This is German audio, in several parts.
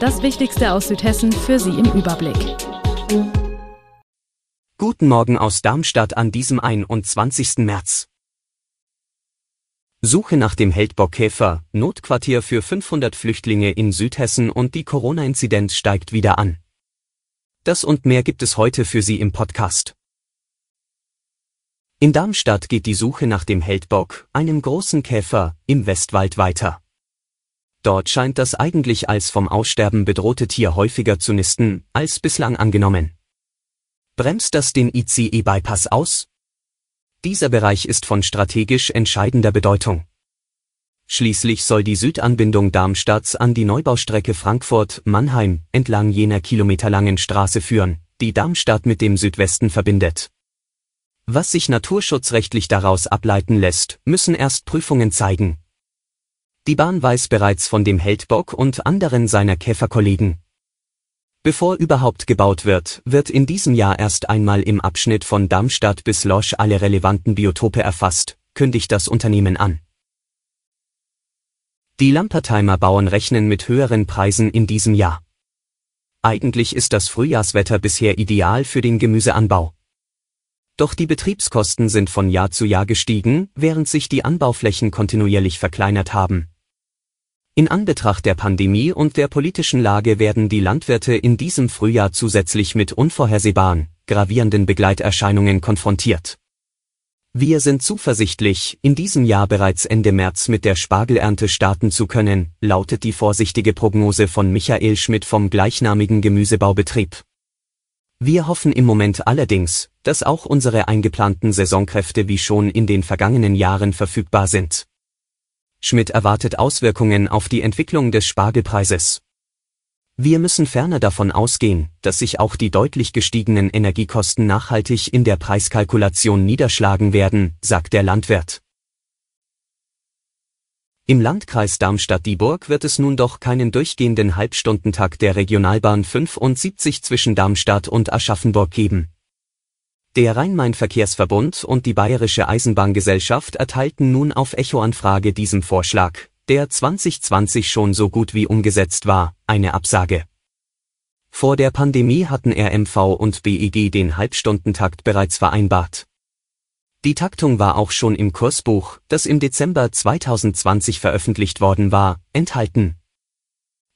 Das Wichtigste aus Südhessen für Sie im Überblick. Guten Morgen aus Darmstadt an diesem 21. März. Suche nach dem Heldbockkäfer, Notquartier für 500 Flüchtlinge in Südhessen und die Corona-Inzidenz steigt wieder an. Das und mehr gibt es heute für Sie im Podcast. In Darmstadt geht die Suche nach dem Heldbock, einem großen Käfer, im Westwald weiter. Dort scheint das eigentlich als vom Aussterben bedrohte Tier häufiger zu nisten, als bislang angenommen. Bremst das den ICE-Bypass aus? Dieser Bereich ist von strategisch entscheidender Bedeutung. Schließlich soll die Südanbindung Darmstadts an die Neubaustrecke Frankfurt-Mannheim entlang jener kilometerlangen Straße führen, die Darmstadt mit dem Südwesten verbindet. Was sich naturschutzrechtlich daraus ableiten lässt, müssen erst Prüfungen zeigen, die Bahn weiß bereits von dem Heldbock und anderen seiner Käferkollegen. Bevor überhaupt gebaut wird, wird in diesem Jahr erst einmal im Abschnitt von Darmstadt bis Losch alle relevanten Biotope erfasst, kündigt das Unternehmen an. Die Lampertheimer Bauern rechnen mit höheren Preisen in diesem Jahr. Eigentlich ist das Frühjahrswetter bisher ideal für den Gemüseanbau. Doch die Betriebskosten sind von Jahr zu Jahr gestiegen, während sich die Anbauflächen kontinuierlich verkleinert haben. In Anbetracht der Pandemie und der politischen Lage werden die Landwirte in diesem Frühjahr zusätzlich mit unvorhersehbaren, gravierenden Begleiterscheinungen konfrontiert. Wir sind zuversichtlich, in diesem Jahr bereits Ende März mit der Spargelernte starten zu können, lautet die vorsichtige Prognose von Michael Schmidt vom gleichnamigen Gemüsebaubetrieb. Wir hoffen im Moment allerdings, dass auch unsere eingeplanten Saisonkräfte wie schon in den vergangenen Jahren verfügbar sind. Schmidt erwartet Auswirkungen auf die Entwicklung des Spargelpreises. Wir müssen ferner davon ausgehen, dass sich auch die deutlich gestiegenen Energiekosten nachhaltig in der Preiskalkulation niederschlagen werden, sagt der Landwirt. Im Landkreis Darmstadt-Dieburg wird es nun doch keinen durchgehenden Halbstundentakt der Regionalbahn 75 zwischen Darmstadt und Aschaffenburg geben. Der Rhein-Main-Verkehrsverbund und die Bayerische Eisenbahngesellschaft erteilten nun auf Echo-Anfrage diesem Vorschlag, der 2020 schon so gut wie umgesetzt war, eine Absage. Vor der Pandemie hatten RMV und BEG den Halbstundentakt bereits vereinbart. Die Taktung war auch schon im Kursbuch, das im Dezember 2020 veröffentlicht worden war, enthalten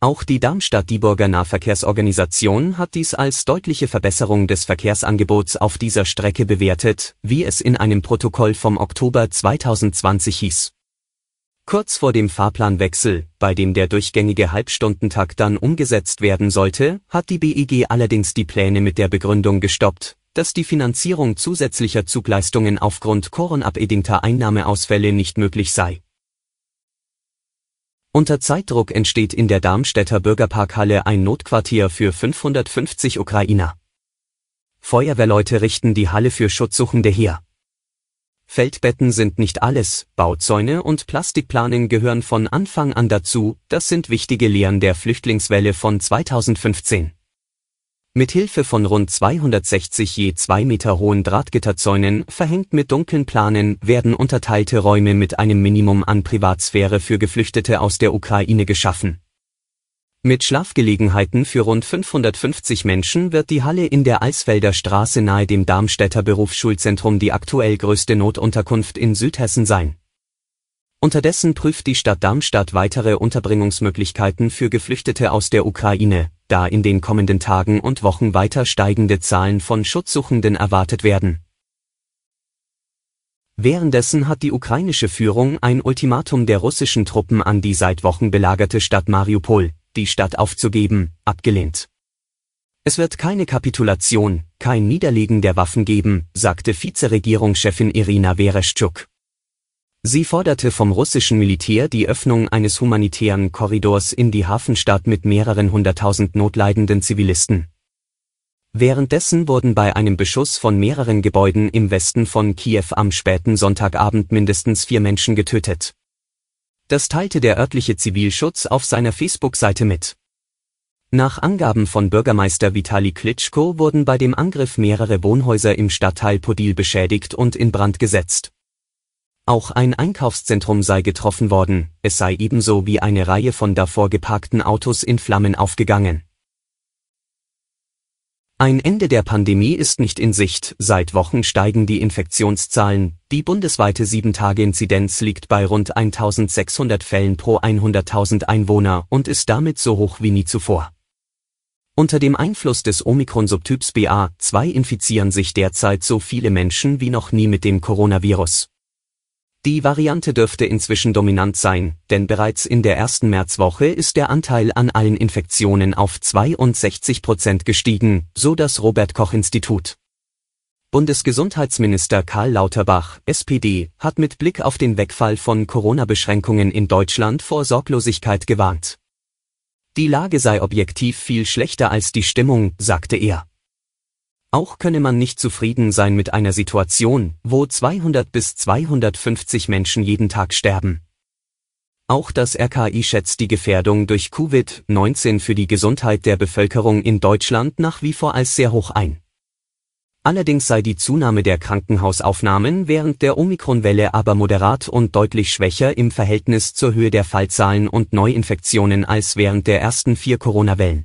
auch die Darmstadt-Dieburger Nahverkehrsorganisation hat dies als deutliche Verbesserung des Verkehrsangebots auf dieser Strecke bewertet, wie es in einem Protokoll vom Oktober 2020 hieß. Kurz vor dem Fahrplanwechsel, bei dem der durchgängige Halbstundentakt dann umgesetzt werden sollte, hat die BEG allerdings die Pläne mit der Begründung gestoppt, dass die Finanzierung zusätzlicher Zugleistungen aufgrund Koronabedingter Einnahmeausfälle nicht möglich sei unter Zeitdruck entsteht in der Darmstädter Bürgerparkhalle ein Notquartier für 550 Ukrainer. Feuerwehrleute richten die Halle für Schutzsuchende her. Feldbetten sind nicht alles, Bauzäune und Plastikplanen gehören von Anfang an dazu, das sind wichtige Lehren der Flüchtlingswelle von 2015. Mit Hilfe von rund 260 je zwei Meter hohen Drahtgitterzäunen, verhängt mit dunklen Planen, werden unterteilte Räume mit einem Minimum an Privatsphäre für Geflüchtete aus der Ukraine geschaffen. Mit Schlafgelegenheiten für rund 550 Menschen wird die Halle in der Eisfelder Straße nahe dem Darmstädter Berufsschulzentrum die aktuell größte Notunterkunft in Südhessen sein. Unterdessen prüft die Stadt Darmstadt weitere Unterbringungsmöglichkeiten für Geflüchtete aus der Ukraine, da in den kommenden Tagen und Wochen weiter steigende Zahlen von Schutzsuchenden erwartet werden. Währenddessen hat die ukrainische Führung ein Ultimatum der russischen Truppen an die seit Wochen belagerte Stadt Mariupol, die Stadt aufzugeben, abgelehnt. Es wird keine Kapitulation, kein Niederlegen der Waffen geben, sagte Vizeregierungschefin Irina Vereshchuk. Sie forderte vom russischen Militär die Öffnung eines humanitären Korridors in die Hafenstadt mit mehreren hunderttausend notleidenden Zivilisten. Währenddessen wurden bei einem Beschuss von mehreren Gebäuden im Westen von Kiew am späten Sonntagabend mindestens vier Menschen getötet. Das teilte der örtliche Zivilschutz auf seiner Facebook-Seite mit. Nach Angaben von Bürgermeister Vitali Klitschko wurden bei dem Angriff mehrere Wohnhäuser im Stadtteil Podil beschädigt und in Brand gesetzt. Auch ein Einkaufszentrum sei getroffen worden, es sei ebenso wie eine Reihe von davor geparkten Autos in Flammen aufgegangen. Ein Ende der Pandemie ist nicht in Sicht, seit Wochen steigen die Infektionszahlen, die bundesweite 7-Tage-Inzidenz liegt bei rund 1600 Fällen pro 100.000 Einwohner und ist damit so hoch wie nie zuvor. Unter dem Einfluss des Omikron-Subtyps BA2 infizieren sich derzeit so viele Menschen wie noch nie mit dem Coronavirus. Die Variante dürfte inzwischen dominant sein, denn bereits in der ersten Märzwoche ist der Anteil an allen Infektionen auf 62 Prozent gestiegen, so das Robert Koch Institut. Bundesgesundheitsminister Karl Lauterbach, SPD, hat mit Blick auf den Wegfall von Corona-Beschränkungen in Deutschland vor Sorglosigkeit gewarnt. Die Lage sei objektiv viel schlechter als die Stimmung, sagte er. Auch könne man nicht zufrieden sein mit einer Situation, wo 200 bis 250 Menschen jeden Tag sterben. Auch das RKI schätzt die Gefährdung durch Covid-19 für die Gesundheit der Bevölkerung in Deutschland nach wie vor als sehr hoch ein. Allerdings sei die Zunahme der Krankenhausaufnahmen während der Omikronwelle aber moderat und deutlich schwächer im Verhältnis zur Höhe der Fallzahlen und Neuinfektionen als während der ersten vier Corona-Wellen.